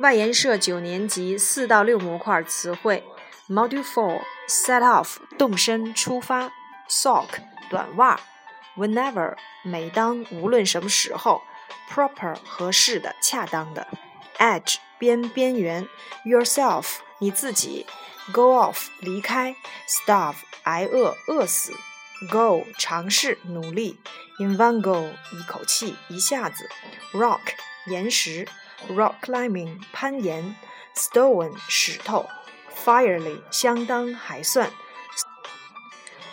外研社九年级四到六模块词汇：Module Four Set Off 动身出发，Sock 短袜，Whenever 每当无论什么时候，Proper 合适的恰当的，Edge 边边缘，Yourself 你自己，Go off 离开，Starve 挨饿饿死，Go 尝试努力，In one go 一口气一下子，Rock 岩石。rock climbing 攀岩，stone 石头，fairly 相当还算，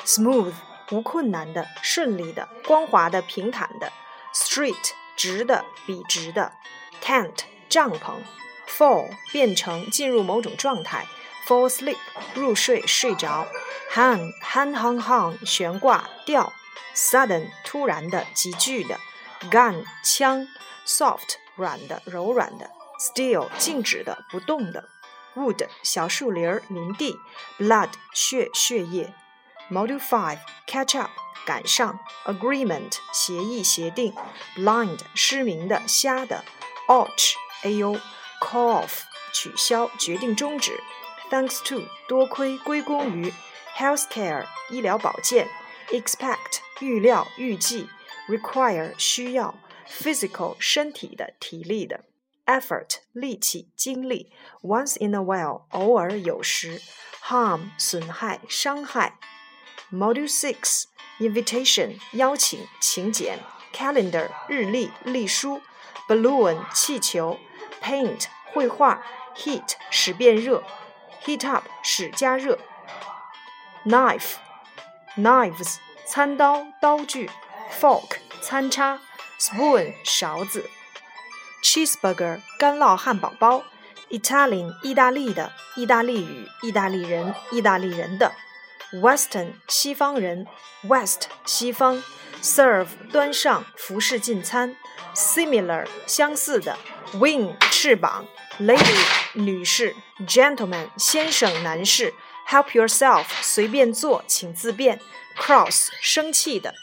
smooth 无困难的、顺利的、光滑的、平坦的，straight 直的、笔直的，tent 帐篷，fall 变成进入某种状态，fall asleep 入睡睡着，hang hang hang hang 悬挂吊，sudden 突然的、急剧的，gun 枪，soft 软的、柔软的；still，静止的、不动的；wood，小树林儿、林地；blood，血、血液；module five，catch up，赶上；agreement，协议、协定；blind，失明的、瞎的；ouch，哎呦；call off，取消、决定终止；thanks to，多亏、归功于；healthcare，医疗保健；expect，预料、预计；require，需要。physical 身体的、体力的；effort 力气、精力；once in a while 偶尔、有时；harm 损害、伤害。Module Six invitation 邀请、请柬；calendar 日历、历书；balloon 气球；paint 绘画；heat 使变热；heat up 使加热；knife knives 餐刀、刀具；fork 餐叉。 Spoon 勺子，cheeseburger 干酪汉堡包，Italian 意大利的，意大利语，意大利人，意大利人的，Western 西方人，West 西方，serve 端上，服侍进餐，similar 相似的，wing 翅膀，lady 女士，gentleman 先生男士，help yourself 随便做，请自便，cross 生气的。